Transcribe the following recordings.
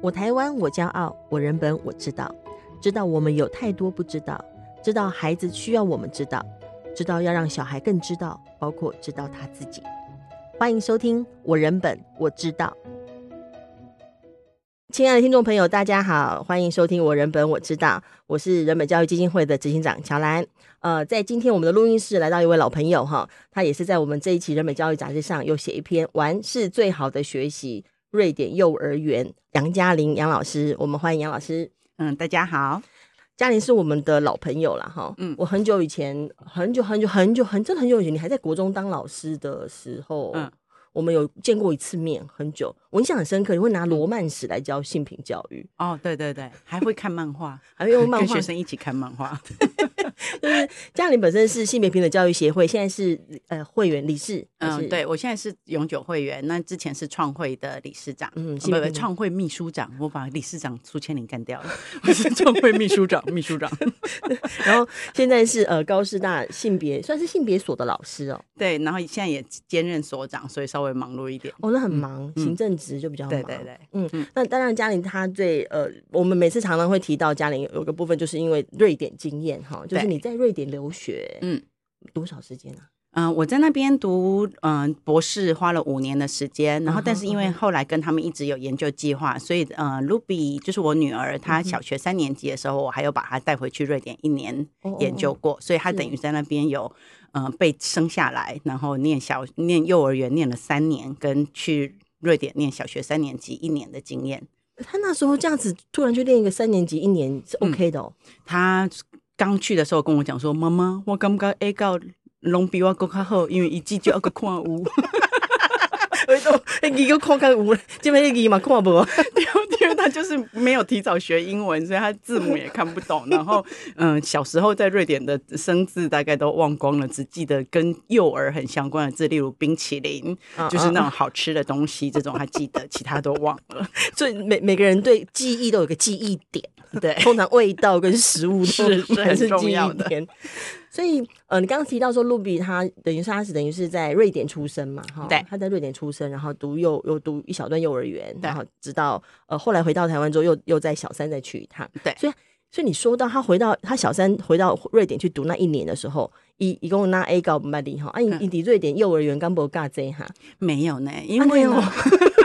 我台湾，我骄傲，我人本，我知道，知道我们有太多不知道，知道孩子需要我们知道，知道要让小孩更知道，包括知道他自己。欢迎收听我人本我知道。亲爱的听众朋友，大家好，欢迎收听我人本我知道，我是人本教育基金会的执行长乔兰。呃，在今天我们的录音室来到一位老朋友哈，他也是在我们这一期人本教育杂志上又写一篇玩是最好的学习。瑞典幼儿园杨嘉玲杨老师，我们欢迎杨老师。嗯，大家好，嘉玲是我们的老朋友了哈。嗯，我很久以前，很久很久很久很真的很久以前，你还在国中当老师的时候，嗯，我们有见过一次面，很久。我印象很深刻，你会拿罗曼史来教性平教育。哦，对对对，还会看漫画，还会用 漫画跟学生一起看漫画。就是嘉玲本身是性别平等教育协会，现在是呃会员理事。嗯，对，我现在是永久会员，那之前是创会的理事长，嗯，不不，创会秘书长，我把理事长苏千林干掉了，我是创会秘书长，秘书长。然后现在是呃高师大性别算是性别所的老师哦。对，然后现在也兼任所长，所以稍微忙碌一点。哦，那很忙，行政职就比较忙。对对对，嗯嗯。那当然，嘉玲她最呃，我们每次常常会提到嘉玲有个部分，就是因为瑞典经验哈，就是你在瑞典留学，嗯，多少时间啊？嗯、呃，我在那边读嗯、呃、博士，花了五年的时间。然后，但是因为后来跟他们一直有研究计划，所以呃，Ruby 就是我女儿，她小学三年级的时候，我还有把她带回去瑞典一年研究过，所以她等于在那边有呃被生下来，然后念小念幼儿园念了三年，跟去瑞典念小学三年级一年的经验。她那时候这样子突然去练一个三年级一年是 OK 的哦。她刚去的时候跟我讲说：“妈妈，我感觉 A 告。”拢比我更较好，因为一季就要个看有。为什么？一个看看有，这边一个嘛看无。他就是没有提早学英文，所以他字母也看不懂。然后，嗯，小时候在瑞典的生字大概都忘光了，只记得跟幼儿很相关的字，例如冰淇淋，就是那种好吃的东西，这种还记得，其他都忘了。所以每每个人对记忆都有个记忆点，对，通常味道跟食物是是很重要的。所以，呃，你刚刚提到说，露比他等于是他是等于是在瑞典出生嘛，哈，对，他在瑞典出生，然后读幼又读一小段幼儿园，然后直到呃后来回到台湾之后，又又在小三再去一趟，对，所以所以你说到他回到他小三回到瑞典去读那一年的时候，一一共拿 A 高不卖力哈，啊，你你的瑞典幼儿园刚不尬这哈，没有呢，因为我。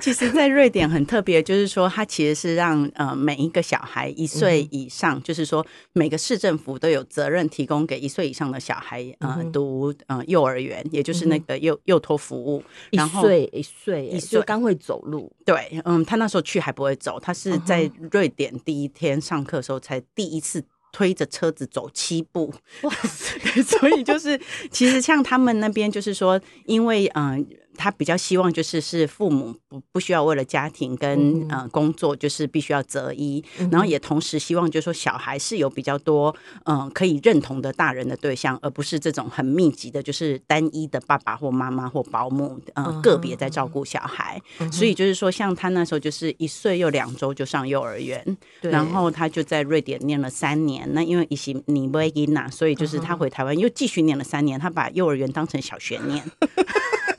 其实，在瑞典很特别，就是说，它其实是让呃每一个小孩一岁以上，嗯、就是说每个市政府都有责任提供给一岁以上的小孩呃读呃幼儿园，也就是那个幼幼托服务。然后一岁一岁一岁刚会走路，对，嗯，他那时候去还不会走，他是在瑞典第一天上课的时候才第一次推着车子走七步。所以就是其实像他们那边，就是说，因为嗯。呃他比较希望就是是父母不不需要为了家庭跟呃工作就是必须要择一，然后也同时希望就是说小孩是有比较多嗯、呃、可以认同的大人的对象，而不是这种很密集的，就是单一的爸爸或妈妈或保姆呃个别在照顾小孩。所以就是说，像他那时候就是一岁又两周就上幼儿园，然后他就在瑞典念了三年。那因为一些尼维因呐，所以就是他回台湾又继续念了三年，他把幼儿园当成小学念。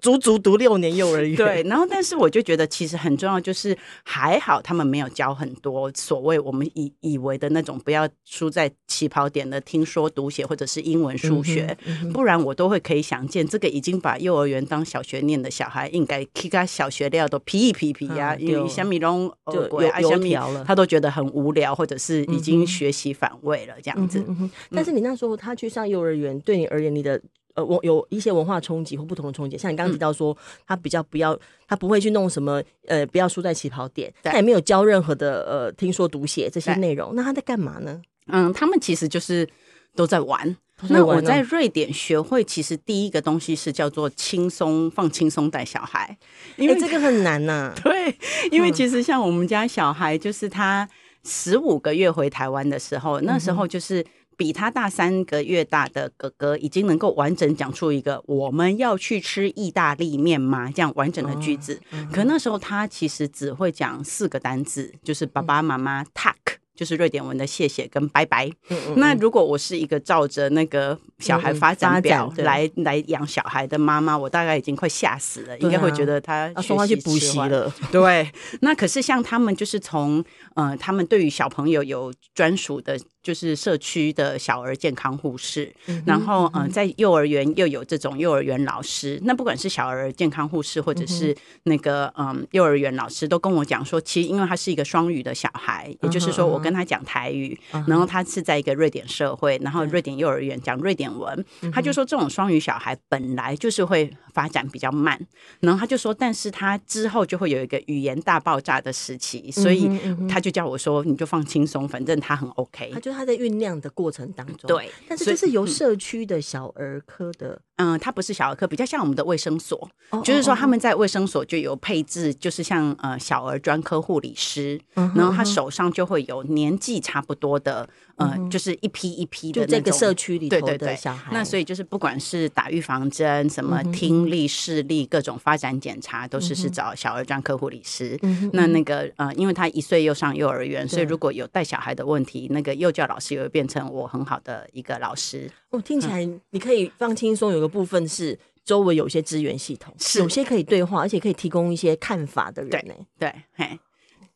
足足读六年幼儿园，对，然后但是我就觉得其实很重要，就是还好他们没有教很多所谓我们以以为的那种不要输在起跑点的听说读写或者是英文数学，嗯嗯、不然我都会可以想见这个已经把幼儿园当小学念的小孩，应该其他小学料都皮一皮皮呀，因为小米龙就油条了，他都觉得很无聊，或者是已经学习反胃了这样子。但是你那时候他去上幼儿园，对你而言，你的。呃，我有一些文化冲击或不同的冲击，像你刚刚提到说，他比较不要，他不会去弄什么，呃，不要输在起跑点，他也没有教任何的呃，听说读写这些内容，那他在干嘛呢？嗯，他们其实就是都在玩。那我在瑞典学会，其实第一个东西是叫做轻松放轻松带小孩，因为这个很难呐、啊。对，因为其实像我们家小孩，就是他十五个月回台湾的时候，那时候就是。比他大三个月大的哥哥已经能够完整讲出一个“我们要去吃意大利面吗”这样完整的句子。可那时候他其实只会讲四个单字，就是爸爸妈妈 tack。就是瑞典文的谢谢跟拜拜。嗯嗯，那如果我是一个照着那个小孩发展表来来养小孩的妈妈，我大概已经快吓死了，啊、应该会觉得他送他去补习了。对，那可是像他们就是从呃，他们对于小朋友有专属的。就是社区的小儿健康护士，嗯、然后嗯、呃，在幼儿园又有这种幼儿园老师。那不管是小儿健康护士，或者是那个嗯、呃、幼儿园老师，都跟我讲说，其实因为他是一个双语的小孩，也就是说，我跟他讲台语，嗯、然后他是在一个瑞典社会，然后瑞典幼儿园讲瑞典文，嗯、他就说这种双语小孩本来就是会发展比较慢，然后他就说，但是他之后就会有一个语言大爆炸的时期，所以他就叫我说，你就放轻松，反正他很 OK。他在酝酿的过程当中，对，但是这是由社区的小儿科的，嗯，它不是小儿科，比较像我们的卫生所，哦、就是说他们在卫生所就有配置，就是像呃小儿专科护理师，嗯、然后他手上就会有年纪差不多的。嗯、呃，就是一批一批的那种这个社区里头的小孩，那所以就是不管是打预防针、什么听力、视力、各种发展检查，都是是找小儿专科护理师。那那个呃，因为他一岁又上幼儿园，所以如果有带小孩的问题，那个幼教老师也会变成我很好的一个老师。哦，听起来你可以放轻松，有个部分是周围有些资源系统，是有些可以对话，而且可以提供一些看法的人呢。对，嘿，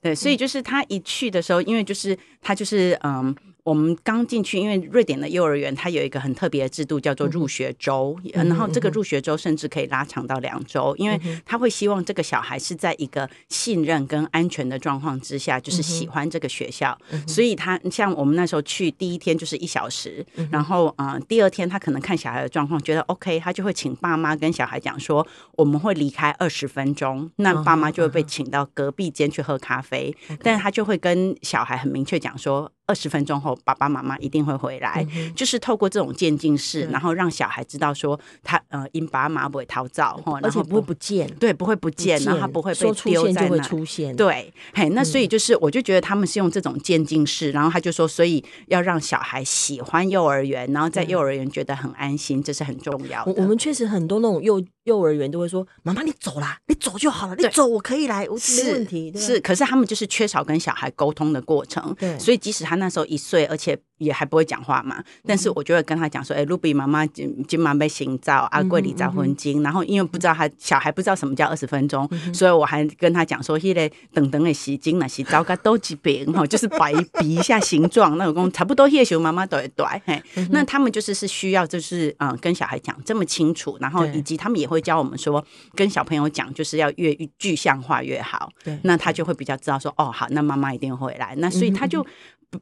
对，所以就是他一去的时候，因为就是他就是嗯。我们刚进去，因为瑞典的幼儿园它有一个很特别的制度，叫做入学周，嗯、然后这个入学周甚至可以拉长到两周，因为他会希望这个小孩是在一个信任跟安全的状况之下，就是喜欢这个学校，所以他像我们那时候去第一天就是一小时，然后啊、呃、第二天他可能看小孩的状况觉得 OK，他就会请爸妈跟小孩讲说我们会离开二十分钟，那爸妈就会被请到隔壁间去喝咖啡，但是他就会跟小孩很明确讲说。二十分钟后，爸爸妈妈一定会回来，嗯、就是透过这种渐进式，然后让小孩知道说他呃，因爸妈不会逃走，而且不会不见，对，不会不见，然后他不会被丢在那，出现，对，嘿，那所以就是，我就觉得他们是用这种渐进式，然后他就说，所以要让小孩喜欢幼儿园，然后在幼儿园觉得很安心，这是很重要的。我们确实很多那种幼幼儿园都会说：“妈妈，你走啦，你走就好了，你走我可以来，我没问题。”是，可是他们就是缺少跟小孩沟通的过程，对，所以即使他那时候一岁，而且也还不会讲话嘛，但是我就会跟他讲说：“哎，露比妈妈今今晚被行照，阿贵里早昏经。”然后因为不知道他小孩不知道什么叫二十分钟，所以我还跟他讲说：“现在等等的洗经了，洗澡该都几遍哈，就是摆比一下形状，那种差不多。”叶熊妈妈都会对，嘿，那他们就是是需要就是嗯跟小孩讲这么清楚，然后以及他们也会。会教我们说，跟小朋友讲，就是要越具象化越好。对，那他就会比较知道说，哦，好，那妈妈一定会来。那所以他就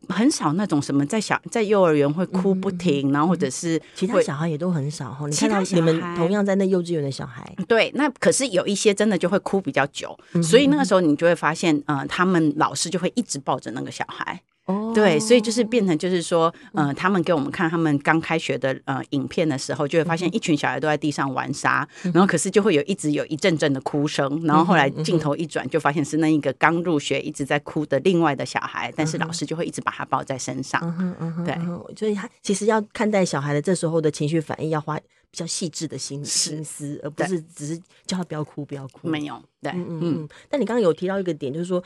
很少那种什么在小在幼儿园会哭不停，然后或者是其他小孩也都很少哈。你看到你们同样在那幼稚园的小孩，对，那可是有一些真的就会哭比较久，所以那个时候你就会发现，呃，他们老师就会一直抱着那个小孩。哦，对，所以就是变成就是说，呃，他们给我们看他们刚开学的呃影片的时候，就会发现一群小孩都在地上玩沙，然后可是就会有一直有一阵阵的哭声，然后后来镜头一转，就发现是那一个刚入学一直在哭的另外的小孩，但是老师就会一直把他抱在身上。嗯对，所以他其实要看待小孩的这时候的情绪反应，要花比较细致的心心思，而不是只是叫他不要哭，不要哭。没有，对，嗯嗯。但你刚刚有提到一个点，就是说。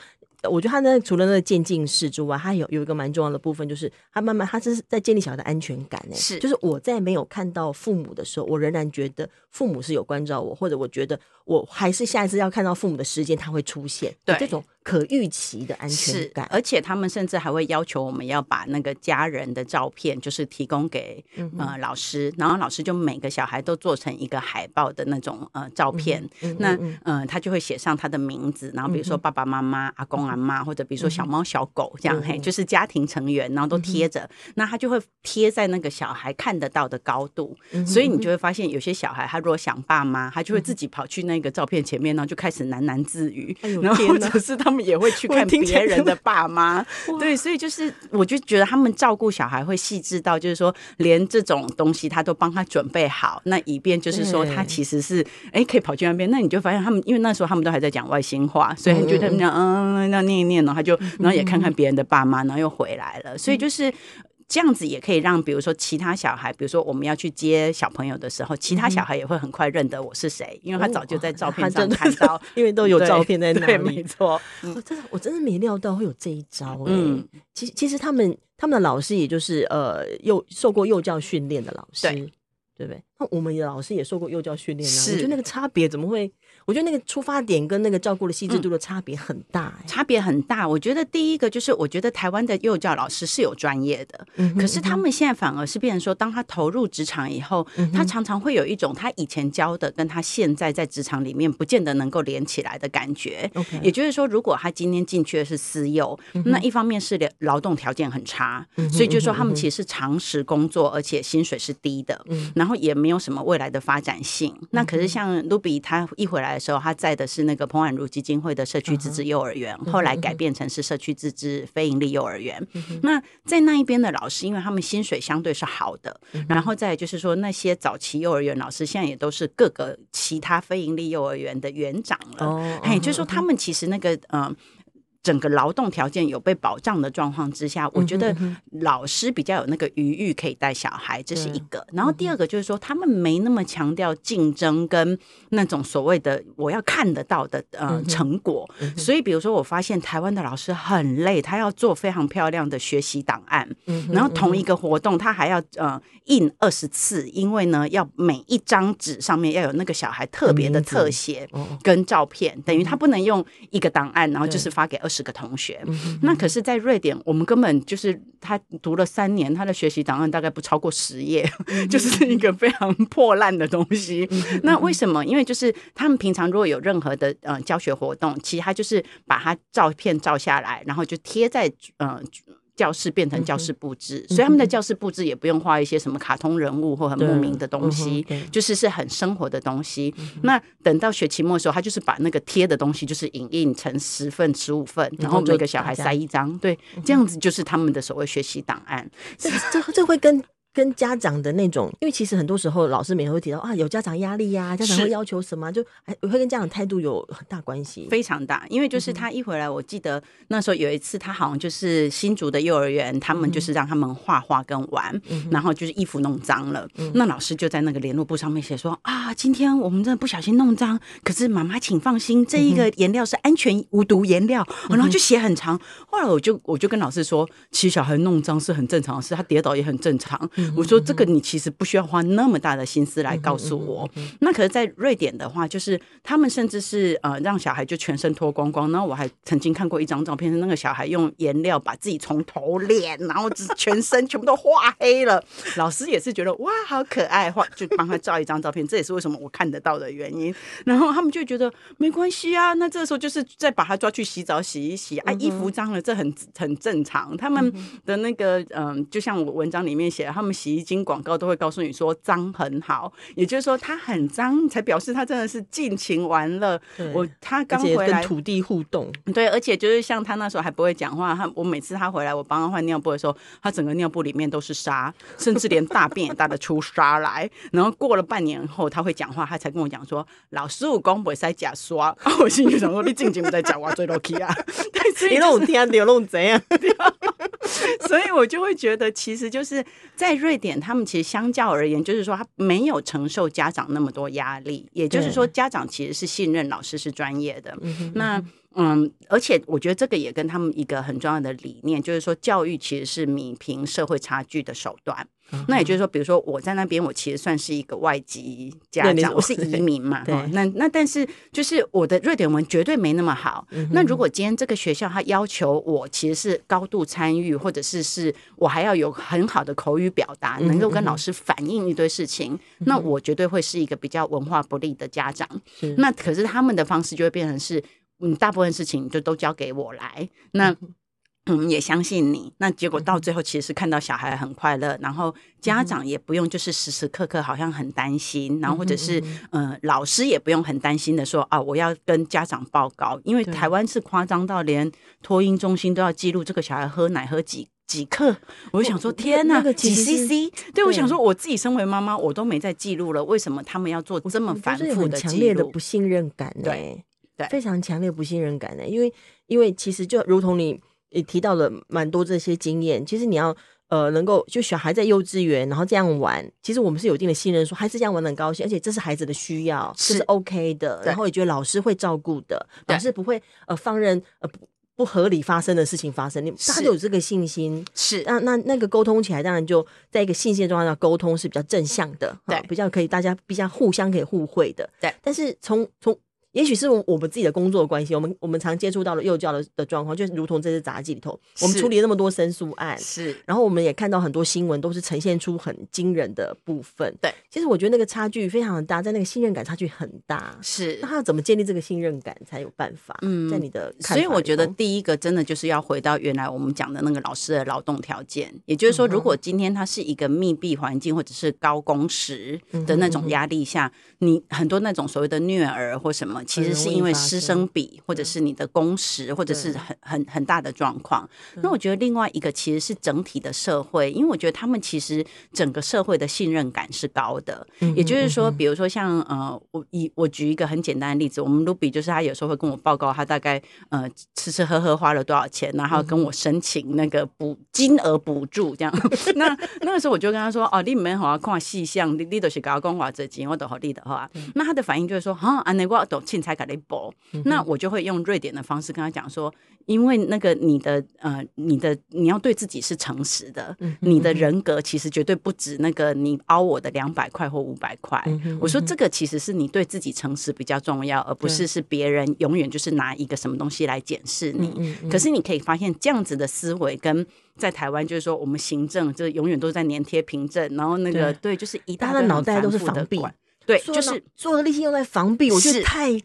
我觉得他那，除了那个渐进式之外，他有有一个蛮重要的部分，就是他慢慢，他是在建立小孩的安全感哎。是，就是我在没有看到父母的时候，我仍然觉得父母是有关照我，或者我觉得我还是下一次要看到父母的时间，他会出现。对，这种。可预期的安全感，而且他们甚至还会要求我们要把那个家人的照片，就是提供给、嗯、呃老师，然后老师就每个小孩都做成一个海报的那种呃照片，那嗯、呃、他就会写上他的名字，然后比如说爸爸妈妈、嗯、阿公阿妈，或者比如说小猫小狗这样，嗯、嘿，就是家庭成员，然后都贴着，嗯、那他就会贴在那个小孩看得到的高度，嗯、所以你就会发现有些小孩他如果想爸妈，他就会自己跑去那个照片前面，呢就开始喃喃自语，哎、然后或者是他们。也会去看别人的爸妈，对，所以就是我就觉得他们照顾小孩会细致到，就是说连这种东西他都帮他准备好，那以便就是说他其实是哎可以跑去那边，那你就发现他们因为那时候他们都还在讲外星话，所以你觉得他们讲嗯，那念一念，然后他就然后也看看别人的爸妈，然后又回来了，所以就是。这样子也可以让，比如说其他小孩，比如说我们要去接小朋友的时候，其他小孩也会很快认得我是谁，因为他早就在照片上看到，因为都有照片在那里。没错，我真的我真的没料到会有这一招哎。嗯，其实其实他们他们的老师也就是呃幼受过幼教训练的老师，对对不对？那我们的老师也受过幼教训练呢，我觉得那个差别怎么会？我觉得那个出发点跟那个照顾的细致度的差别很大，欸嗯，差别很大。我觉得第一个就是，我觉得台湾的幼教老师是有专业的，嗯、可是他们现在反而是变成说，当他投入职场以后，嗯、他常常会有一种他以前教的跟他现在在职场里面不见得能够连起来的感觉。也就是说，如果他今天进去的是私幼，那一方面是劳动条件很差，所以就是说他们其实是长时工作，而且薪水是低的，嗯、然后也没有什么未来的发展性。那可是像 Ruby 他一回来。的时候，他在的是那个彭婉如基金会的社区自治幼儿园，后来改变成是社区自治非营利幼儿园。那在那一边的老师，因为他们薪水相对是好的，然后再就是说那些早期幼儿园老师，现在也都是各个其他非营利幼儿园的园长了。哦，哎，就是说他们其实那个嗯。呃整个劳动条件有被保障的状况之下，我觉得老师比较有那个余裕可以带小孩，这是一个。然后第二个就是说，他们没那么强调竞争跟那种所谓的我要看得到的呃成果。所以，比如说，我发现台湾的老师很累，他要做非常漂亮的学习档案，然后同一个活动他还要呃印二十次，因为呢要每一张纸上面要有那个小孩特别的特写跟照片，等于他不能用一个档案，然后就是发给二十。这个同学，那可是，在瑞典，我们根本就是他读了三年，他的学习档案大概不超过十页，就是一个非常破烂的东西。那为什么？因为就是他们平常如果有任何的呃教学活动，其实他就是把他照片照下来，然后就贴在呃。教室变成教室布置，嗯、所以他们的教室布置也不用画一些什么卡通人物或很莫名的东西，嗯、就是是很生活的东西。嗯、那等到学期末的时候，他就是把那个贴的东西就是影印成十份、十五份，然后每个小孩塞一张，对，这样子就是他们的所谓学习档案。这这这会跟。跟家长的那种，因为其实很多时候老师们会提到啊，有家长压力呀、啊，家长会要求什么，就还会跟家长态度有很大关系，非常大。因为就是他一回来，我记得那时候有一次，他好像就是新竹的幼儿园，他们就是让他们画画跟玩，嗯、然后就是衣服弄脏了，嗯、那老师就在那个联络簿上面写说啊，今天我们真的不小心弄脏，可是妈妈请放心，这一个颜料是安全无毒颜料，嗯、然后就写很长。后来我就我就跟老师说，其实小孩弄脏是很正常的事，他跌倒也很正常。我说这个你其实不需要花那么大的心思来告诉我。那可是，在瑞典的话，就是他们甚至是呃让小孩就全身脱光光。然后我还曾经看过一张照片，是那个小孩用颜料把自己从头脸，然后全身全部都画黑了。老师也是觉得哇，好可爱，画就帮他照一张照片。这也是为什么我看得到的原因。然后他们就觉得没关系啊，那这个时候就是再把他抓去洗澡洗一洗啊，衣服脏了这很很正常。他们的那个嗯、呃，就像我文章里面写，他们洗衣精。广告都会告诉你说脏很好，也就是说它很脏，才表示它真的是尽情玩乐。我他刚回来跟土地互动，对，而且就是像他那时候还不会讲话，他我每次他回来，我帮他换尿布的时候，他整个尿布里面都是沙，甚至连大便也大得出沙来。然后过了半年后，他会讲话，他才跟我讲说：“老师，我刚不会塞假刷。” 我心里想说：“你静静不在讲话，最 lucky 啊！” 你弄天你弄怎样？所以我就会觉得，其实就是在瑞典。他们其实相较而言，就是说他没有承受家长那么多压力，也就是说，家长其实是信任老师是专业的。对那嗯，而且我觉得这个也跟他们一个很重要的理念，就是说教育其实是弭平社会差距的手段。那也就是说，比如说我在那边，我其实算是一个外籍家长，我是移民嘛。对，那那但是就是我的瑞典文绝对没那么好。那如果今天这个学校他要求我其实是高度参与，或者是是我还要有很好的口语表达，能够跟老师反映一堆事情，那我绝对会是一个比较文化不利的家长。那可是他们的方式就会变成是，嗯，大部分事情就都交给我来。那嗯，也相信你。那结果到最后，其实是看到小孩很快乐，然后家长也不用就是时时刻刻好像很担心，然后或者是嗯、呃，老师也不用很担心的说啊，我要跟家长报告，因为台湾是夸张到连托婴中心都要记录这个小孩喝奶喝几几克。我就想说，天哪，几 CC？对，我想说，我自己身为妈妈，我都没在记录了，为什么他们要做这么繁复的？强烈的不信任感，对对，非常强烈不信任感的，因为因为其实就如同你。也提到了蛮多这些经验，其实你要呃，能够就小孩在幼稚园，然后这样玩，其实我们是有一定的信任，说孩子这样玩得很高兴，而且这是孩子的需要，是，这是 OK 的，然后也觉得老师会照顾的，老师不会呃放任呃不不合理发生的事情发生，你他就有这个信心，是。那那那个沟通起来，当然就在一个信心的状态下沟通是比较正向的，对，比较可以大家比较互相可以互惠的，对，但是从从。也许是我们自己的工作的关系，我们我们常接触到了幼教的的状况，就是如同这次杂技里头，我们处理了那么多申诉案，是，然后我们也看到很多新闻，都是呈现出很惊人的部分。对，其实我觉得那个差距非常的大，在那个信任感差距很大。是，那他要怎么建立这个信任感才有办法？嗯，在你的看，所以我觉得第一个真的就是要回到原来我们讲的那个老师的劳动条件，也就是说，如果今天他是一个密闭环境或者是高工时的那种压力下，你很多那种所谓的虐儿或什么。其实是因为师生比，或者是你的工时，或者是很很很大的状况。那我觉得另外一个其实是整体的社会，因为我觉得他们其实整个社会的信任感是高的。也就是说，比如说像呃，我以我举一个很简单的例子，我们 Ruby 就是他有时候会跟我报告他大概呃吃吃喝喝花了多少钱，然后跟我申请那个补金额补助这样。那那个时候我就跟他说哦，你们好好看细项，你你都是搞公话这钱，我都好你的话。那他的反应就是说啊，安内我都才给你补，那我就会用瑞典的方式跟他讲说，因为那个你的呃，你的你要对自己是诚实的，你的人格其实绝对不止那个你凹我的两百块或五百块。我说这个其实是你对自己诚实比较重要，而不是是别人永远就是拿一个什么东西来检视你。可是你可以发现这样子的思维跟在台湾就是说我们行政就永远都在粘贴凭证，然后那个对，就是一大的脑袋都是防弊。对，就是所有的力气用在防弊，我觉得太。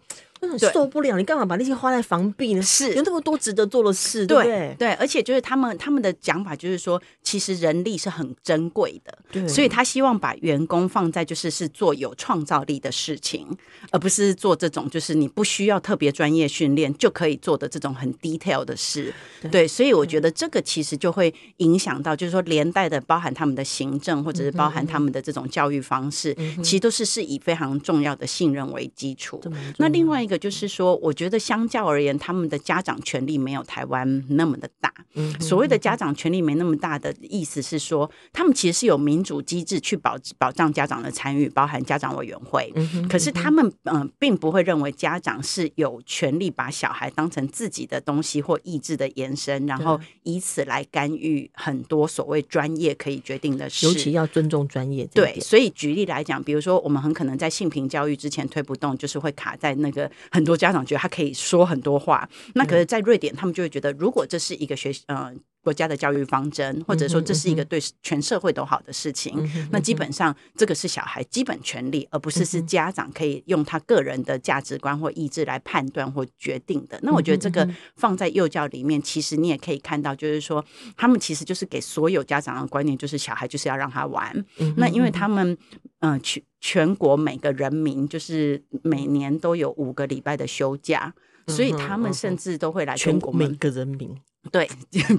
受不了！你干嘛把那些花在防弊呢？是有那么多值得做的事，对对，对？而且就是他们他们的讲法就是说，其实人力是很珍贵的，对，所以他希望把员工放在就是是做有创造力的事情，而不是做这种就是你不需要特别专业训练就可以做的这种很 detail 的事。对，对，所以我觉得这个其实就会影响到，就是说连带的包含他们的行政或者是包含他们的这种教育方式，嗯、其实都是是以非常重要的信任为基础。那另外一个。就是说，我觉得相较而言，他们的家长权力没有台湾那么的大。所谓的家长权力没那么大的意思是说，他们其实是有民主机制去保保障家长的参与，包含家长委员会。可是他们嗯、呃，并不会认为家长是有权利把小孩当成自己的东西或意志的延伸，然后以此来干预很多所谓专业可以决定的事。尤其要尊重专业。对，所以举例来讲，比如说我们很可能在性平教育之前推不动，就是会卡在那个。很多家长觉得他可以说很多话，那可是，在瑞典，他们就会觉得，如果这是一个学呃国家的教育方针，或者说这是一个对全社会都好的事情，那基本上这个是小孩基本权利，而不是是家长可以用他个人的价值观或意志来判断或决定的。那我觉得这个放在幼教里面，其实你也可以看到，就是说他们其实就是给所有家长的观念，就是小孩就是要让他玩。那因为他们嗯去。全国每个人民就是每年都有五个礼拜的休假，所以他们甚至都会来全国每个人民。对，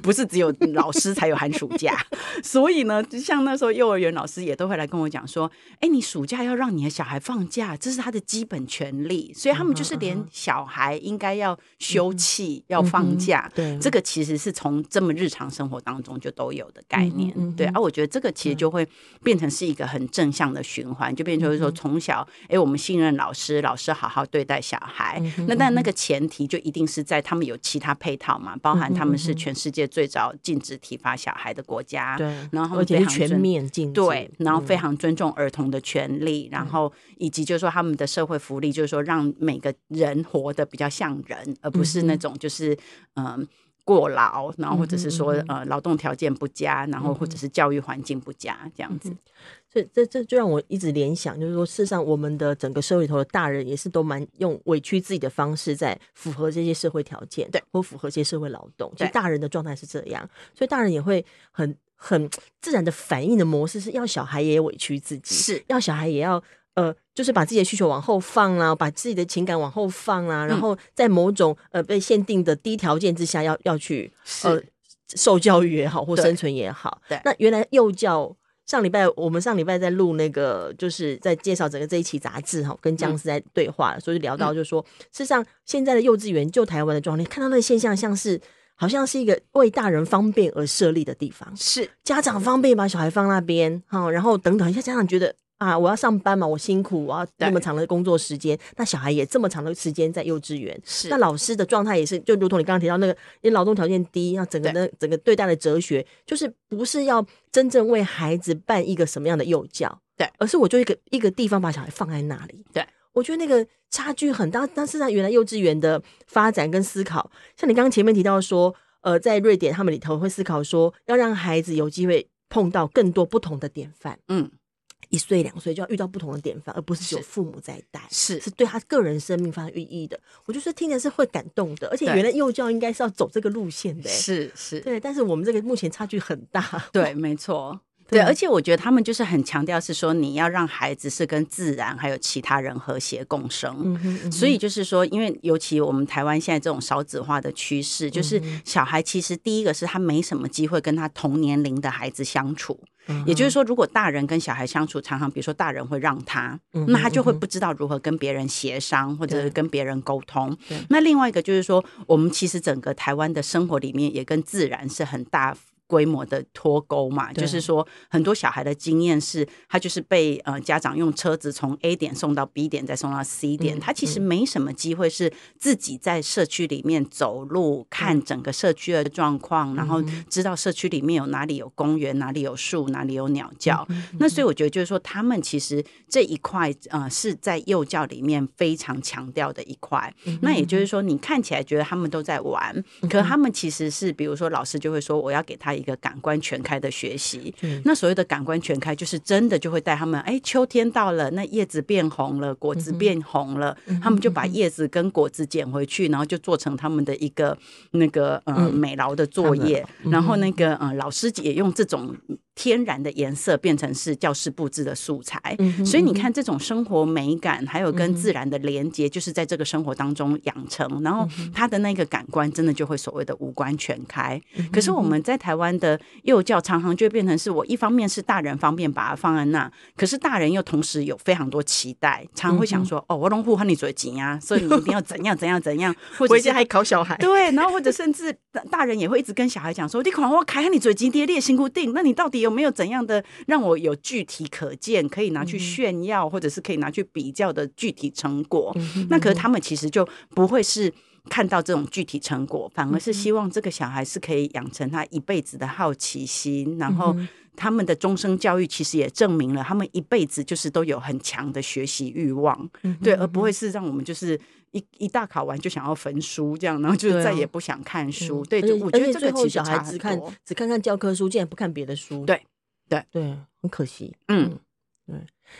不是只有老师才有寒暑假，所以呢，就像那时候幼儿园老师也都会来跟我讲说：“哎，你暑假要让你的小孩放假，这是他的基本权利。”所以他们就是连小孩应该要休憩、嗯、要放假，对，这个其实是从这么日常生活当中就都有的概念。对，而、啊、我觉得这个其实就会变成是一个很正向的循环，就变成就是说从小，哎，我们信任老师，老师好好对待小孩。嗯、那但那个前提就一定是在他们有其他配套嘛，包含他们。是全世界最早禁止体罚小孩的国家，对，然后非常全面禁止，对，然后非常尊重儿童的权利，嗯、然后以及就是说他们的社会福利，就是说让每个人活得比较像人，而不是那种就是嗯、呃、过劳，然后或者是说呃劳动条件不佳，然后或者是教育环境不佳这样子。嗯所以这这就让我一直联想，就是说，事实上，我们的整个社会里头的大人也是都蛮用委屈自己的方式在符合这些社会条件，对，或符合这些社会劳动。其实大人的状态是这样，所以大人也会很很自然的反应的模式是要小孩也委屈自己，是。要小孩也要呃，就是把自己的需求往后放啦，把自己的情感往后放啦，然后在某种呃被限定的低条件之下要要去呃受教育也好或生存也好，对，那原来幼教。上礼拜我们上礼拜在录那个，就是在介绍整个这一期杂志哈，跟僵尸在对话，所以聊到就是说，事实上现在的幼稚园就台湾的状况，你看到那个现象像是。好像是一个为大人方便而设立的地方，是家长方便把小孩放那边，哈，然后等等一下，家长觉得啊，我要上班嘛，我辛苦，我要那么长的工作时间，那小孩也这么长的时间在幼稚园，是。那老师的状态也是，就如同你刚刚提到那个，因为劳动条件低，那整个的整个对待的哲学，就是不是要真正为孩子办一个什么样的幼教，对，而是我就一个一个地方把小孩放在那里，对。我觉得那个差距很大，但是在原来幼稚园的发展跟思考，像你刚刚前面提到说，呃，在瑞典他们里头会思考说，要让孩子有机会碰到更多不同的典范，嗯，一岁两岁就要遇到不同的典范，而不是只有父母在带，是是对他个人生命发生寓意的。我就是听着是会感动的，而且原来幼教应该是要走这个路线的，是是，对，但是我们这个目前差距很大，对，没错。对，而且我觉得他们就是很强调是说，你要让孩子是跟自然还有其他人和谐共生。嗯哼嗯哼，所以就是说，因为尤其我们台湾现在这种少子化的趋势，就是小孩其实第一个是他没什么机会跟他同年龄的孩子相处。嗯、也就是说，如果大人跟小孩相处，常常比如说大人会让他，嗯、那他就会不知道如何跟别人协商，或者是跟别人沟通。那另外一个就是说，我们其实整个台湾的生活里面也跟自然是很大。规模的脱钩嘛，就是说很多小孩的经验是，他就是被呃家长用车子从 A 点送到 B 点，再送到 C 点，他其实没什么机会是自己在社区里面走路，看整个社区的状况，然后知道社区里面有哪里有公园，哪里有树，哪里有鸟叫。那所以我觉得就是说，他们其实这一块呃是在幼教里面非常强调的一块。那也就是说，你看起来觉得他们都在玩，可是他们其实是，比如说老师就会说，我要给他一。一个感官全开的学习，那所谓的感官全开，就是真的就会带他们，哎，秋天到了，那叶子变红了，果子变红了，他们就把叶子跟果子捡回去，然后就做成他们的一个那个呃美劳的作业，然后那个呃老师也用这种。天然的颜色变成是教室布置的素材，嗯、所以你看这种生活美感，还有跟自然的连接，就是在这个生活当中养成，嗯、然后他的那个感官真的就会所谓的五官全开。嗯、可是我们在台湾的幼教常常就会变成是我一方面是大人方便把它放在那，可是大人又同时有非常多期待，常常会想说、嗯、哦，我龙户和你嘴紧啊，所以你一定要怎样怎样怎样，或者回家还考小孩，对，然后或者甚至大人也会一直跟小孩讲说，你看我开你嘴紧爹爹辛苦定，那你到底有没有怎样的让我有具体可见可以拿去炫耀，或者是可以拿去比较的具体成果？那可是他们其实就不会是看到这种具体成果，反而是希望这个小孩是可以养成他一辈子的好奇心，然后他们的终生教育其实也证明了他们一辈子就是都有很强的学习欲望，对，而不会是让我们就是一一大考完就想要焚书这样，然后就再也不想看书。对，就我觉得这个其实小孩只看只看看教科书，竟然不看别的书。对。对对，很可惜。嗯，对。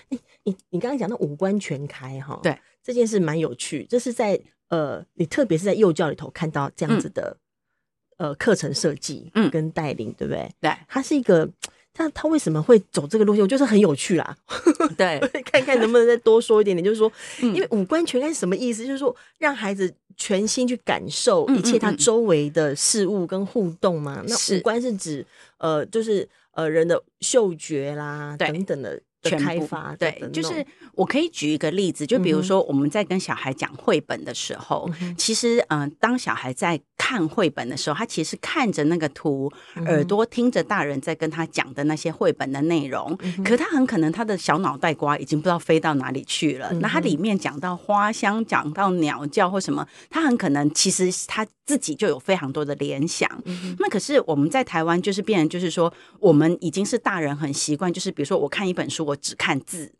你你你刚刚讲到五官全开哈，对这件事蛮有趣。这是在呃，你特别是在幼教里头看到这样子的、嗯、呃课程设计，嗯，跟带领，对不对？对，它是一个，他他为什么会走这个路线？我觉得很有趣啦。对，看看能不能再多说一点点，就是说，因为五官全开是什么意思？就是说，让孩子全心去感受一切他周围的事物跟互动嘛。嗯嗯嗯，那五官是指呃，就是。呃，人的嗅觉啦，等等的。的开发对，就是我可以举一个例子，就比如说我们在跟小孩讲绘本的时候，嗯、其实嗯、呃，当小孩在看绘本的时候，他其实看着那个图，耳朵听着大人在跟他讲的那些绘本的内容，嗯、可他很可能他的小脑袋瓜已经不知道飞到哪里去了。嗯、那他里面讲到花香，讲到鸟叫或什么，他很可能其实他自己就有非常多的联想。嗯、那可是我们在台湾就是变成就是说，我们已经是大人很习惯，就是比如说我看一本书，我。只看字，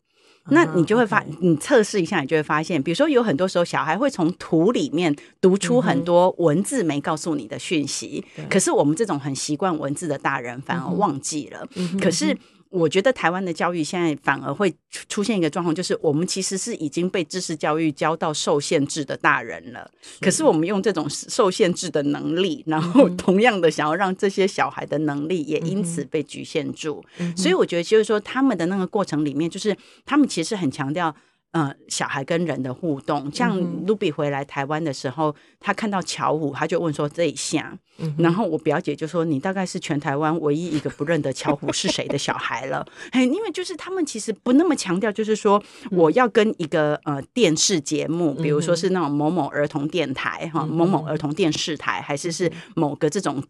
那你就会发，你测试一下，你就会发现，比如说有很多时候，小孩会从图里面读出很多文字没告诉你的讯息，可是我们这种很习惯文字的大人反而忘记了，可是。我觉得台湾的教育现在反而会出现一个状况，就是我们其实是已经被知识教育教到受限制的大人了。是可是我们用这种受限制的能力，然后同样的想要让这些小孩的能力也因此被局限住。嗯、所以我觉得就是说，他们的那个过程里面，就是他们其实很强调。呃，小孩跟人的互动，像 Ruby 回来台湾的时候，他看到巧虎，他就问说这一下，然后我表姐就说，你大概是全台湾唯一一个不认得巧虎是谁的小孩了，嘿，因为就是他们其实不那么强调，就是说我要跟一个呃电视节目，比如说是那种某某儿童电台哈，某某儿童电视台，还是是某个这种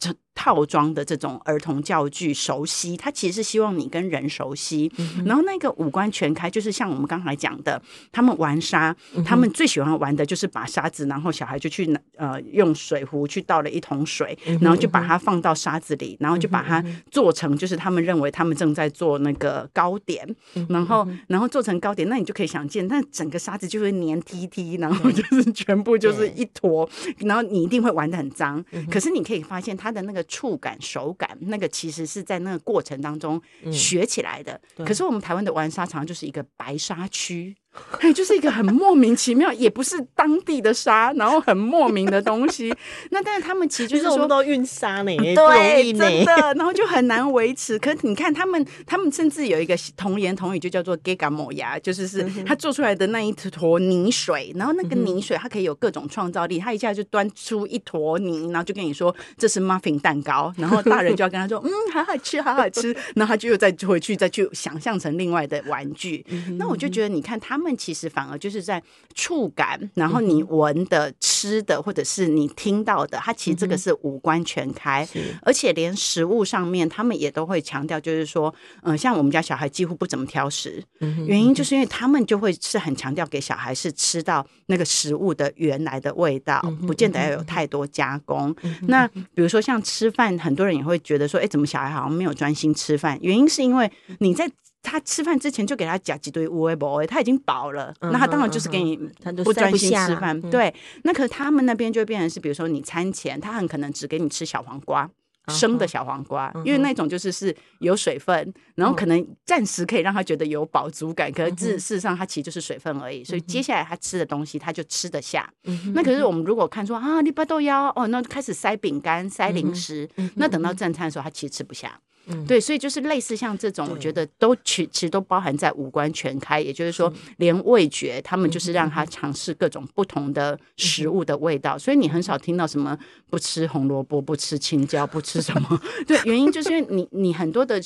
套装的这种儿童教具熟悉，他其实是希望你跟人熟悉，然后那个五官全开，就是像我们刚才讲的。他们玩沙，他们最喜欢玩的就是把沙子，然后小孩就去呃用水壶去倒了一桶水，然后就把它放到沙子里，然后就把它做成就是他们认为他们正在做那个糕点，然后然后做成糕点，那你就可以想见，那整个沙子就会黏 T T，然后就是全部就是一坨，然后你一定会玩的很脏。可是你可以发现它的那个触感、手感，那个其实是在那个过程当中学起来的。可是我们台湾的玩沙场就是一个白沙区。哎，就是一个很莫名其妙，也不是当地的沙，然后很莫名的东西。那但是他们其实就是说都运沙呢，对，真的，然后就很难维持。可是你看他们，他们甚至有一个童言童语，就叫做 “Giga 抹牙”，就是是他做出来的那一坨泥水，然后那个泥水它可以有各种创造力，他一下就端出一坨泥，然后就跟你说这是 muffin 蛋糕，然后大人就要跟他说，嗯，好好吃，好好吃，然后他就又再回去再去想象成另外的玩具。那我就觉得，你看他们。他们其实反而就是在触感，然后你闻的、吃的，或者是你听到的，它其实这个是五官全开，而且连食物上面，他们也都会强调，就是说，嗯，像我们家小孩几乎不怎么挑食，原因就是因为他们就会是很强调给小孩是吃到那个食物的原来的味道，不见得要有太多加工。那比如说像吃饭，很多人也会觉得说，哎，怎么小孩好像没有专心吃饭？原因是因为你在。他吃饭之前就给他夹几堆乌龟宝，他已经饱了，嗯、那他当然就是给你不专心吃饭。嗯、对，那可是他们那边就变成是，比如说你餐前，他很可能只给你吃小黄瓜，生的小黄瓜，嗯、因为那种就是是有水分，然后可能暂时可以让他觉得有饱足感，嗯、可是事实上他其实就是水分而已。嗯、所以接下来他吃的东西他就吃得下。嗯、那可是我们如果看说啊，你巴豆腰哦，那就开始塞饼干、塞零食，嗯、那等到正餐的时候，他其实吃不下。嗯，对，所以就是类似像这种，我觉得都其其实都包含在五官全开，也就是说，连味觉他们就是让他尝试各种不同的食物的味道。所以你很少听到什么不吃红萝卜、不吃青椒、不吃什么。对，原因就是因为你你很多的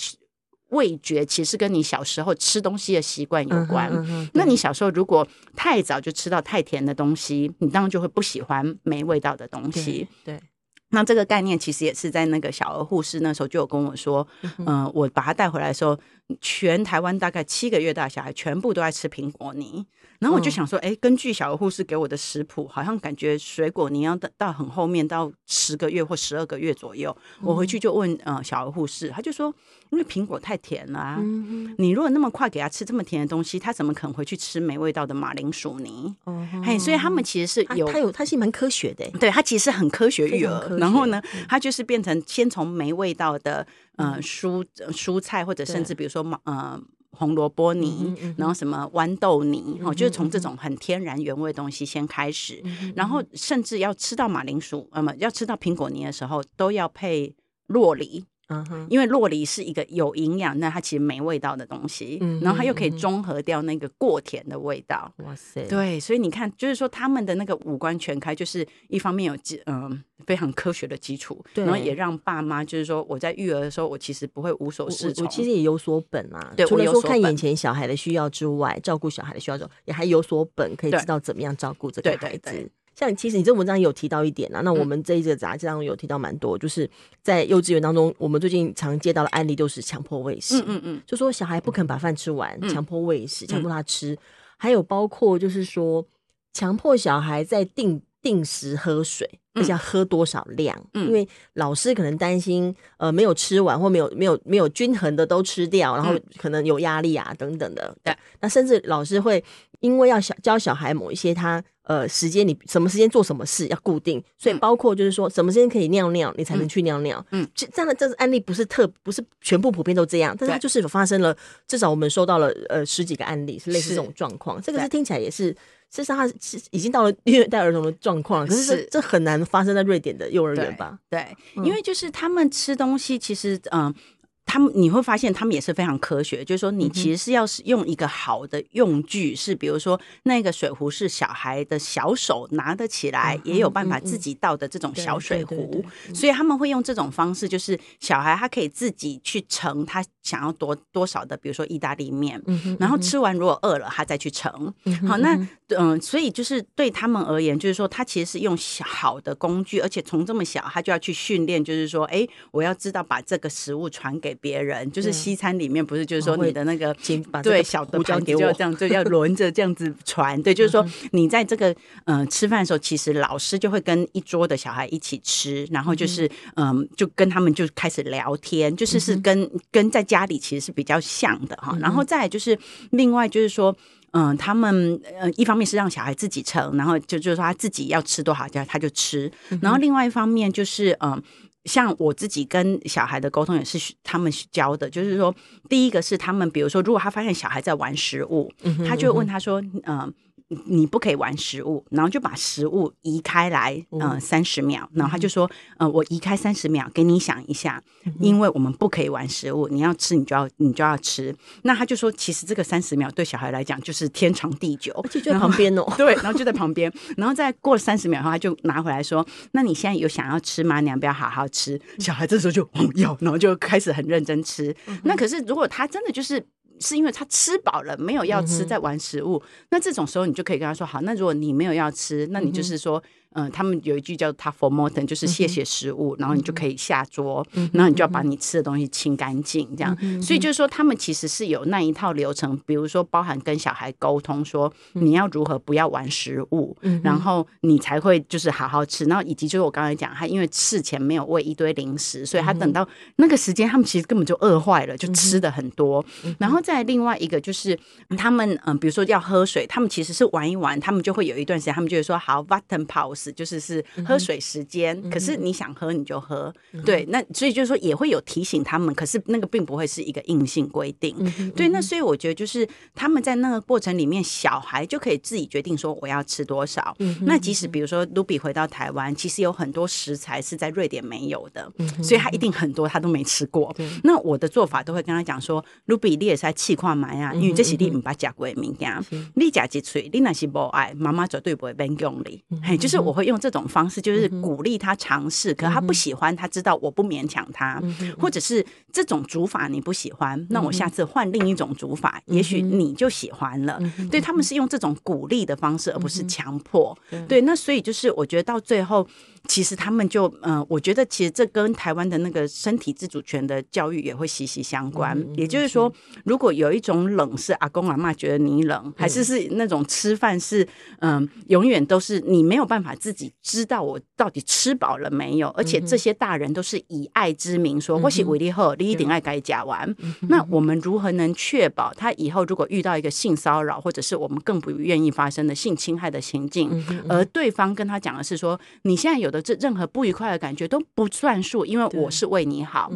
味觉其实跟你小时候吃东西的习惯有关。那你小时候如果太早就吃到太甜的东西，你当然就会不喜欢没味道的东西。对。那这个概念其实也是在那个小儿护士那时候就有跟我说，嗯、呃，我把他带回来的时候，全台湾大概七个月大小孩全部都在吃苹果泥。然后我就想说，哎，根据小儿护士给我的食谱，好像感觉水果你要到到很后面，到十个月或十二个月左右。我回去就问呃小儿护士，他就说，因为苹果太甜了啊，你如果那么快给他吃这么甜的东西，他怎么可能回去吃没味道的马铃薯泥？嘿，所以他们其实是有，他有，他是蛮科学的，对，他其实很科学育儿。然后呢，他就是变成先从没味道的呃蔬蔬菜，或者甚至比如说呃。红萝卜泥，嗯嗯、然后什么豌豆泥，哦、嗯，就是从这种很天然原味的东西先开始，然后甚至要吃到马铃薯，呃，要吃到苹果泥的时候，都要配洛梨。嗯哼，因为洛梨是一个有营养，那它其实没味道的东西，嗯、然后它又可以中和掉那个过甜的味道。哇塞，对，所以你看，就是说他们的那个五官全开，就是一方面有基嗯、呃、非常科学的基础，对然后也让爸妈就是说我在育儿的时候，我其实不会无所适从，我其实也有所本啊。对，除了说看眼前小孩的需要之外，照顾小孩的需要之外，也还有所本，可以知道怎么样照顾这个孩子。对对对像其实你这文章有提到一点啊，那我们这一个杂志当中有提到蛮多，就是在幼稚园当中，我们最近常接到的案例都是强迫喂食，嗯嗯嗯，就说小孩不肯把饭吃完，强迫喂食，强迫他吃，还有包括就是说强迫小孩在定定时喝水，而且要喝多少量，因为老师可能担心呃没有吃完或没有没有没有均衡的都吃掉，然后可能有压力啊等等的，对，那甚至老师会因为要小教小孩某一些他。呃，时间你什么时间做什么事要固定，所以包括就是说什么时间可以尿尿，你才能去尿尿。嗯，这样的这个案例不是特不是全部普遍都这样，但是它就是发生了，至少我们收到了呃十几个案例是类似这种状况。这个是听起来也是，事实上他是已经到了虐待儿童的状况，可是这很难发生在瑞典的幼儿园吧？对，因为就是他们吃东西其实嗯。他们你会发现，他们也是非常科学，就是说，你其实是要是用一个好的用具，是比如说那个水壶是小孩的小手拿得起来，也有办法自己倒的这种小水壶，所以他们会用这种方式，就是小孩他可以自己去盛他想要多多少的，比如说意大利面，然后吃完如果饿了，他再去盛。好，那嗯，所以就是对他们而言，就是说他其实是用好的工具，而且从这么小他就要去训练，就是说，哎，我要知道把这个食物传给。别人就是西餐里面不是就是说你的那个对小的盘子就要这样就要轮着这样子 传，对，就是说你在这个嗯、呃、吃饭的时候，其实老师就会跟一桌的小孩一起吃，然后就是嗯、呃、就跟他们就开始聊天，就是是跟跟在家里其实是比较像的哈。然后再来就是另外就是说嗯、呃、他们呃一方面是让小孩自己盛，然后就就是说他自己要吃多少就他就吃，然后另外一方面就是嗯。呃像我自己跟小孩的沟通也是他们教的，就是说，第一个是他们，比如说，如果他发现小孩在玩食物，他就会问他说，嗯、呃。你不可以玩食物，然后就把食物移开来，嗯，三十秒，然后他就说，呃，我移开三十秒，给你想一下，因为我们不可以玩食物，你要吃，你就要你就要吃。那他就说，其实这个三十秒对小孩来讲就是天长地久，而且就在旁边哦，对，然后就在旁边，然后再过了三十秒后，他就拿回来说，那你现在有想要吃吗？你要不要好好吃？小孩这时候就 要，然后就开始很认真吃。那可是如果他真的就是。是因为他吃饱了，没有要吃，在玩食物。嗯、那这种时候，你就可以跟他说：“好，那如果你没有要吃，那你就是说。”嗯、呃，他们有一句叫 “thank for more than”，就是谢谢食物，嗯、然后你就可以下桌，嗯、然后你就要把你吃的东西清干净，这样。嗯、所以就是说，他们其实是有那一套流程，比如说包含跟小孩沟通，说你要如何不要玩食物，嗯、然后你才会就是好好吃。然后以及就是我刚才讲，他因为事前没有喂一堆零食，所以他等到那个时间，他们其实根本就饿坏了，就吃的很多。嗯、然后再另外一个就是他们嗯、呃，比如说要喝水，他们其实是玩一玩，他们就会有一段时间，他们就会说好就是是喝水时间，嗯、可是你想喝你就喝，嗯、对，那所以就是说也会有提醒他们，可是那个并不会是一个硬性规定，嗯、对，那所以我觉得就是他们在那个过程里面，小孩就可以自己决定说我要吃多少。嗯、那即使比如说卢比回到台湾，其实有很多食材是在瑞典没有的，嗯、所以他一定很多他都没吃过。那我的做法都会跟他讲说，卢比你也是在气矿买啊，因为这是你唔把夹过的物件，你夹一嘴，你那是不爱，妈妈绝对不会变用你。嘿，就是我会用这种方式，就是鼓励他尝试，可他不喜欢，他知道我不勉强他，或者是这种煮法你不喜欢，那我下次换另一种煮法，也许你就喜欢了。对，他们是用这种鼓励的方式，而不是强迫。对，那所以就是我觉得到最后。其实他们就嗯、呃，我觉得其实这跟台湾的那个身体自主权的教育也会息息相关。嗯、也就是说，如果有一种冷是阿公阿妈觉得你冷，还是是那种吃饭是嗯、呃，永远都是你没有办法自己知道我到底吃饱了没有，而且这些大人都是以爱之名说，或许为你好，你一定爱该讲完。嗯、那我们如何能确保他以后如果遇到一个性骚扰，或者是我们更不愿意发生的性侵害的情境，而对方跟他讲的是说，你现在有的。这任何不愉快的感觉都不算数，因为我是为你好。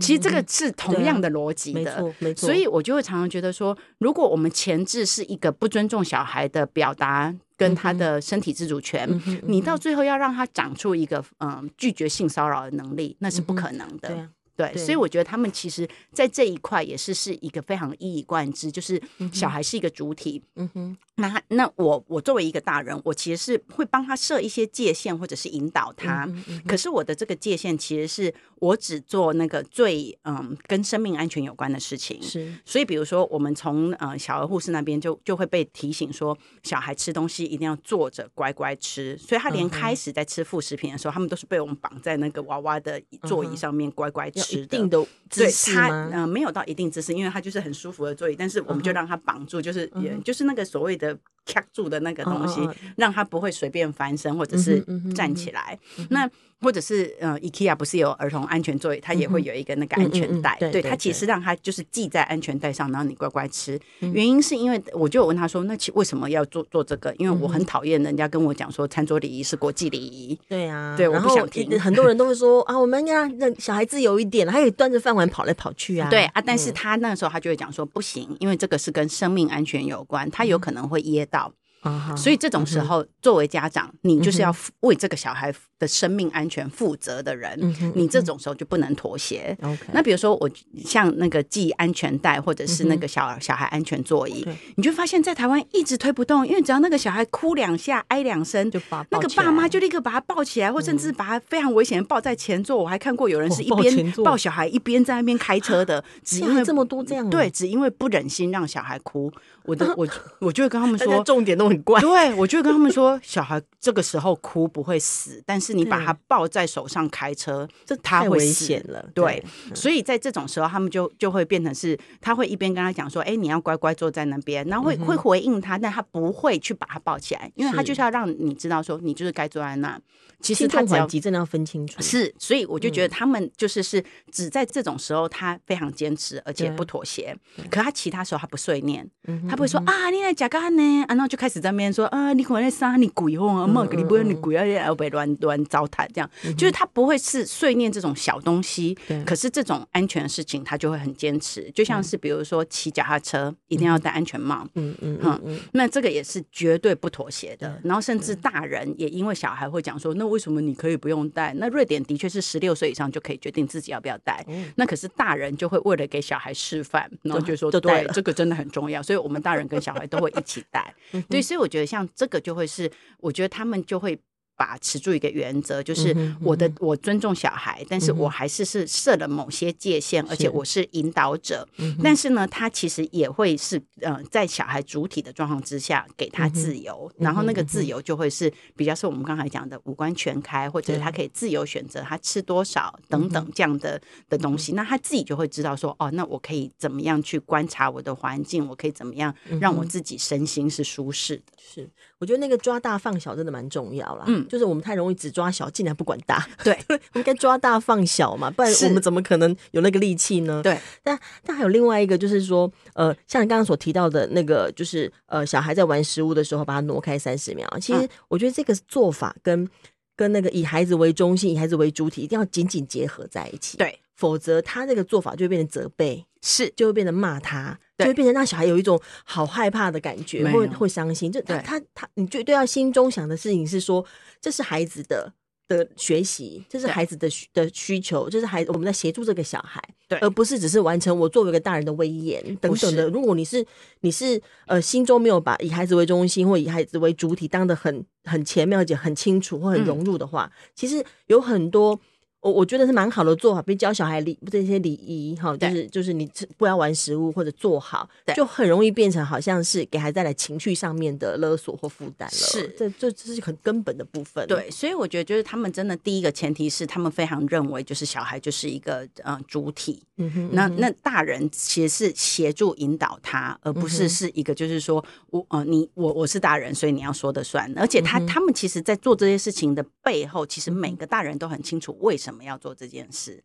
其实这个是同样的逻辑的。所以我就会常常觉得说，如果我们前置是一个不尊重小孩的表达跟他的身体自主权，你到最后要让他长出一个嗯拒绝性骚扰的能力，那是不可能的。对，对，所以我觉得他们其实，在这一块也是是一个非常一以贯之，就是小孩是一个主体。嗯哼，那那我我作为一个大人，我其实是会帮他设一些界限，或者是引导他。嗯嗯、可是我的这个界限，其实是我只做那个最嗯跟生命安全有关的事情。是，所以比如说，我们从呃小儿护士那边就就会被提醒说，小孩吃东西一定要坐着乖乖吃。所以他连开始在吃副食品的时候，嗯、他们都是被我们绑在那个娃娃的座椅上面乖乖吃。一定的姿势吗？嗯、呃，没有到一定姿势，因为它就是很舒服的座椅，但是我们就让它绑住，就是也就是那个所谓的卡住的那个东西，让它不会随便翻身或者是站起来。那或者是呃，IKEA 不是有儿童安全座椅，它也会有一个那个安全带，对，它其实让它就是系在安全带上，然后你乖乖吃。原因是因为我就问他说，那其为什么要做做这个？因为我很讨厌人家跟我讲说，餐桌礼仪是国际礼仪。对啊，对，我不想听。很多人都会说啊，我们要让小孩自由一点，他可以端着饭碗跑来跑去啊。对啊，但是他那个时候他就会讲说不行，因为这个是跟生命安全有关，他有可能会噎到。嗯、所以这种时候，嗯、作为家长，你就是要为这个小孩的生命安全负责的人，嗯、你这种时候就不能妥协。嗯、那比如说我像那个系安全带，或者是那个小、嗯、小孩安全座椅，你就发现，在台湾一直推不动，因为只要那个小孩哭两下、哀两声，就把那个爸妈就立刻把他抱起来，或甚至把他非常危险的抱在前座。我还看过有人是一边抱小孩一边在那边开车的，只因为这么多这样，对，只因为不忍心让小孩哭。我的 我我就会跟他们说，重点都很怪。对，我就跟他们说，小孩这个时候哭不会死，但是你把他抱在手上开车，这太危险了。对，所以在这种时候，他们就就会变成是，他会一边跟他讲说，哎，你要乖乖坐在那边，然后会会回应他，但他不会去把他抱起来，因为他就是要让你知道说，你就是该坐在那。其实他只真的要分清楚。是，所以我就觉得他们就是是只在这种时候，他非常坚持，而且不妥协。可他其他时候他不碎念，他不会说啊，你来假干呢，然后就开始在那边说啊，你回来杀你鬼哄啊，妈给你不要你鬼要，要被乱乱糟蹋这样。就是他不会是碎念这种小东西，可是这种安全的事情他就会很坚持。就像是比如说骑脚踏车一定要戴安全帽，嗯嗯嗯，那这个也是绝对不妥协的。然后甚至大人也因为小孩会讲说那。为什么你可以不用戴？那瑞典的确是十六岁以上就可以决定自己要不要戴。嗯、那可是大人就会为了给小孩示范，然后就说对，这个真的很重要，所以我们大人跟小孩都会一起戴。对，所以我觉得像这个就会是，我觉得他们就会。把持住一个原则，就是我的我尊重小孩，但是我还是是设了某些界限，而且我是引导者。但是呢，他其实也会是呃，在小孩主体的状况之下给他自由，然后那个自由就会是比较是我们刚才讲的五官全开，或者他可以自由选择他吃多少等等这样的的东西。那他自己就会知道说，哦，那我可以怎么样去观察我的环境，我可以怎么样让我自己身心是舒适的。是，我觉得那个抓大放小真的蛮重要啦。嗯。就是我们太容易只抓小，竟然不管大。对，我们该抓大放小嘛，不然我们怎么可能有那个力气呢？对。但但还有另外一个，就是说，呃，像你刚刚所提到的那个，就是呃，小孩在玩食物的时候，把它挪开三十秒。其实我觉得这个做法跟跟那个以孩子为中心、以孩子为主体，一定要紧紧结合在一起。对。否则，他这个做法就会变成责备，是就会变成骂他，就会变成让小孩有一种好害怕的感觉，会会伤心。就他他他，你绝对要心中想的事情是说，这是孩子的的学习，这是孩子的的需求，这是孩子我们在协助这个小孩，对，而不是只是完成我作为一个大人的威严等等的。如果你是你是呃心中没有把以孩子为中心或以孩子为主体当的很很前面而且很清楚或很融入的话，其实有很多。我我觉得是蛮好的做法，比如教小孩礼这些礼仪哈，就是就是你不要玩食物或者做好，就很容易变成好像是给孩子带来情绪上面的勒索或负担了。是，这这这是很根本的部分。对，所以我觉得就是他们真的第一个前提是他们非常认为就是小孩就是一个呃主体，嗯哼，那那大人其实是协助引导他，而不是是一个就是说我呃你我我是大人，所以你要说的算。而且他他们其实在做这些事情的背后，其实每个大人都很清楚为什么。我们要做这件事，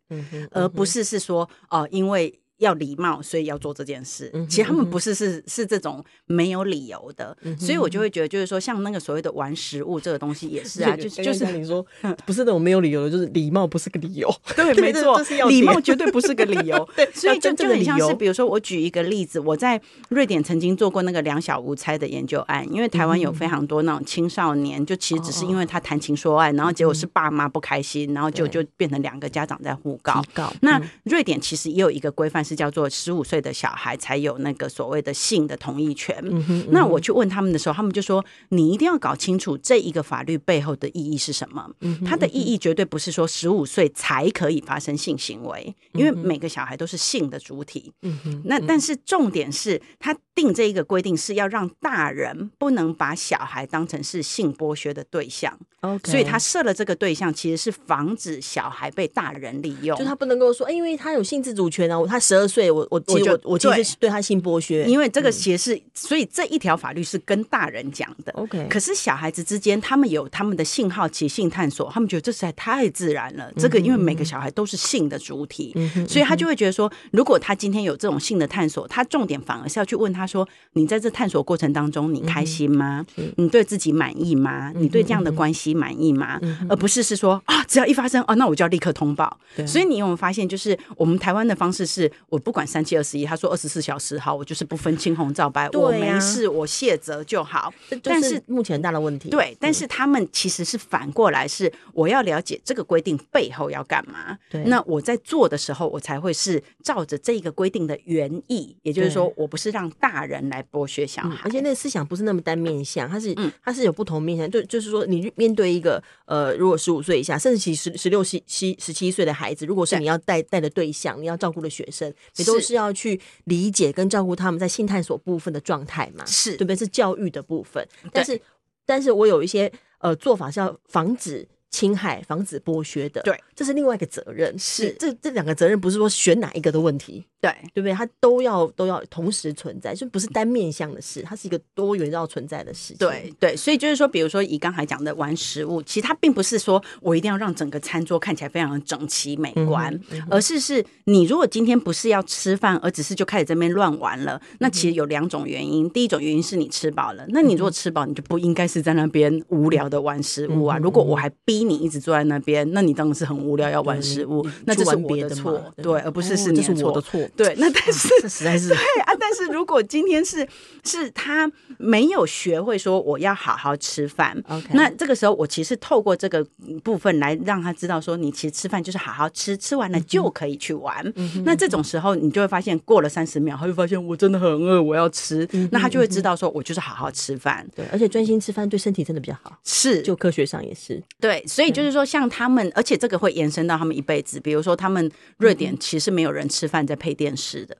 而不是是说哦、呃，因为。要礼貌，所以要做这件事。其实他们不是是是这种没有理由的，所以我就会觉得，就是说，像那个所谓的玩食物这个东西也是啊，就就是你说不是那种没有理由的，就是礼貌不是个理由。对，没错，礼貌绝对不是个理由。对，所以就就很像是，比如说我举一个例子，我在瑞典曾经做过那个两小无猜的研究案，因为台湾有非常多那种青少年，就其实只是因为他谈情说爱，然后结果是爸妈不开心，然后就就变成两个家长在互告。那瑞典其实也有一个规范。是叫做十五岁的小孩才有那个所谓的性的同意权。嗯嗯。那我去问他们的时候，他们就说：“你一定要搞清楚这一个法律背后的意义是什么。它的意义绝对不是说十五岁才可以发生性行为，因为每个小孩都是性的主体。嗯。那但是重点是，他定这一个规定是要让大人不能把小孩当成是性剥削的对象。OK。所以他设了这个对象，其实是防止小孩被大人利用。就他不能够说，哎，因为他有性自主权啊，他十。二岁，我我其实我其实是对他性剥削，因为这个其实是，嗯、所以这一条法律是跟大人讲的。OK，可是小孩子之间，他们有他们的性好奇、性探索，他们觉得这实在太自然了。嗯、这个因为每个小孩都是性的主体，嗯、所以他就会觉得说，如果他今天有这种性的探索，他重点反而是要去问他说：“你在这探索过程当中，你开心吗？嗯、你对自己满意吗？嗯、你对这样的关系满意吗？”嗯、而不是是说啊，只要一发生啊，那我就要立刻通报。所以你有没有发现，就是我们台湾的方式是。我不管三七二十一，他说二十四小时好，我就是不分青红皂白，啊、我没事，我卸责就好。但是目前很大的问题，对，但是他们其实是反过来，是我要了解这个规定背后要干嘛。对，那我在做的时候，我才会是照着这个规定的原意，也就是说，我不是让大人来剥削小孩，嗯、而且那个思想不是那么单面向，它是，它是有不同面向。就就是说，你面对一个呃，如果十五岁以下，甚至其实十六、十七、十七岁的孩子，如果是你要带带的对象，你要照顾的学生，你都是要去理解跟照顾他们在性探索部分的状态嘛？是对不对？是教育的部分。但是，但是我有一些呃做法是要防止。侵害、防止剥削的，对，这是另外一个责任。是这这两个责任，不是说选哪一个的问题，对，对不对？它都要都要同时存在，就不是单面向的事，它是一个多元要存在的事情。对对，所以就是说，比如说以刚才讲的玩食物，其实它并不是说我一定要让整个餐桌看起来非常的整齐美观，嗯嗯、而是是你如果今天不是要吃饭，而只是就开始这边乱玩了，那其实有两种原因。嗯、第一种原因是你吃饱了，那你如果吃饱，你就不应该是在那边无聊的玩食物啊。嗯、如果我还逼你一直坐在那边，那你当然是很无聊，要玩食物，那这是我的错，对，而不是是你的错，对。那但是实在是 对啊，但是如果今天是是他没有学会说我要好好吃饭，那这个时候我其实透过这个部分来让他知道说，你其实吃饭就是好好吃，吃完了就可以去玩。那这种时候你就会发现，过了三十秒，他就发现我真的很饿，我要吃，那他就会知道说我就是好好吃饭，对，而且专心吃饭对身体真的比较好，是，就科学上也是，对，所以就是。说，像他们，而且这个会延伸到他们一辈子。比如说，他们瑞典其实没有人吃饭在配电视的。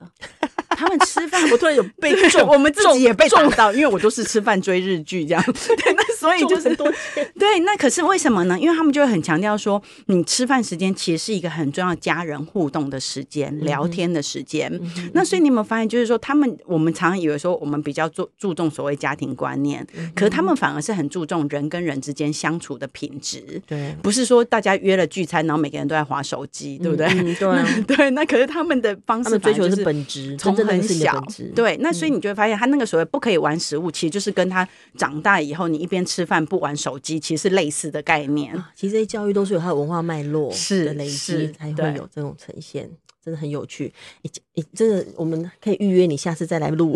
他们吃饭，我突然有被中，我们自己也被撞到，因为我都是吃饭追日剧这样。对，那所以就是多对，那可是为什么呢？因为他们就会很强调说，你吃饭时间其实是一个很重要家人互动的时间，聊天的时间。那所以你有没有发现，就是说他们，我们常常以为说我们比较注注重所谓家庭观念，可是他们反而是很注重人跟人之间相处的品质。对，不是说大家约了聚餐，然后每个人都在划手机，对不对？对，对。那可是他们的方式，追求的是本质，从。很小，对，那所以你就会发现，他那个所谓不可以玩食物，其实就是跟他长大以后，你一边吃饭不玩手机，其实是类似的概念。其实这些教育都是有它的文化脉络是的累积，才会有这种呈现。真的很有趣，你你真的我们可以预约你下次再来录，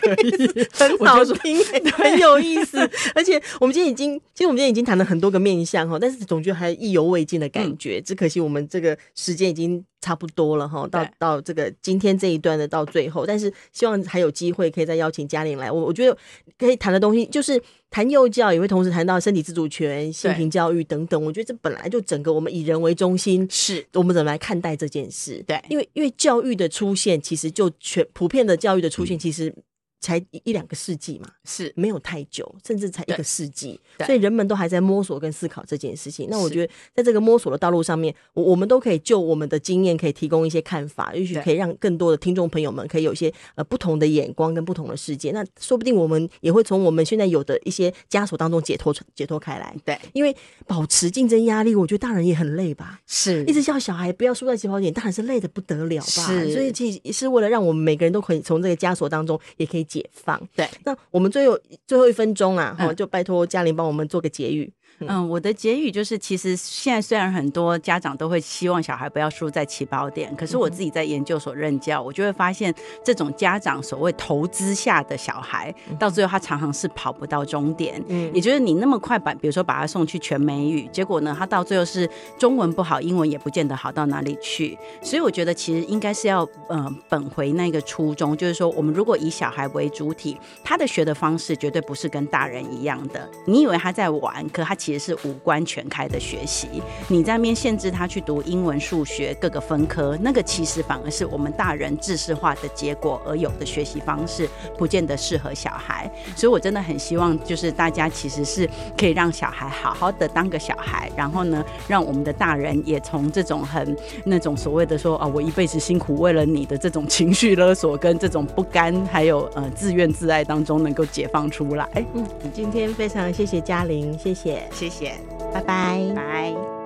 可以，很好听，很有意思。而且我们今天已经，其实我们今天已经谈了很多个面向哈，但是总觉得还意犹未尽的感觉。只可惜我们这个时间已经差不多了哈，到到这个今天这一段的到最后，但是希望还有机会可以再邀请嘉玲来。我我觉得可以谈的东西就是。谈幼教也会同时谈到身体自主权、性平教育等等，我觉得这本来就整个我们以人为中心，是我们怎么来看待这件事？对，因为因为教育的出现，其实就全普遍的教育的出现，其实。才一两个世纪嘛，是没有太久，甚至才一个世纪，所以人们都还在摸索跟思考这件事情。那我觉得，在这个摸索的道路上面，我我们都可以就我们的经验，可以提供一些看法，也许可以让更多的听众朋友们可以有一些呃不同的眼光跟不同的世界。那说不定我们也会从我们现在有的一些枷锁当中解脱解脱开来。对，因为保持竞争压力，我觉得大人也很累吧。是，一直叫小孩不要输在起跑点，当然是累的不得了吧。是，所以其实是为了让我们每个人都可以从这个枷锁当中也可以。解放。对，那我们最后最后一分钟啊，嗯、就拜托嘉玲帮我们做个结语。嗯，我的结语就是，其实现在虽然很多家长都会希望小孩不要输在起跑点，可是我自己在研究所任教，我就会发现，这种家长所谓投资下的小孩，到最后他常常是跑不到终点。嗯，也就是你那么快把，比如说把他送去全美语，结果呢，他到最后是中文不好，英文也不见得好到哪里去。所以我觉得其实应该是要，呃，本回那个初衷，就是说，我们如果以小孩为主体，他的学的方式绝对不是跟大人一样的。你以为他在玩，可他。其实是五官全开的学习，你在那边限制他去读英文、数学各个分科，那个其实反而是我们大人制式化的结果而有的学习方式，不见得适合小孩。所以我真的很希望，就是大家其实是可以让小孩好好的当个小孩，然后呢，让我们的大人也从这种很那种所谓的说啊，我一辈子辛苦为了你的这种情绪勒索跟这种不甘，还有呃自怨自艾当中能够解放出来。嗯，今天非常谢谢嘉玲，谢谢。谢谢，拜拜，拜。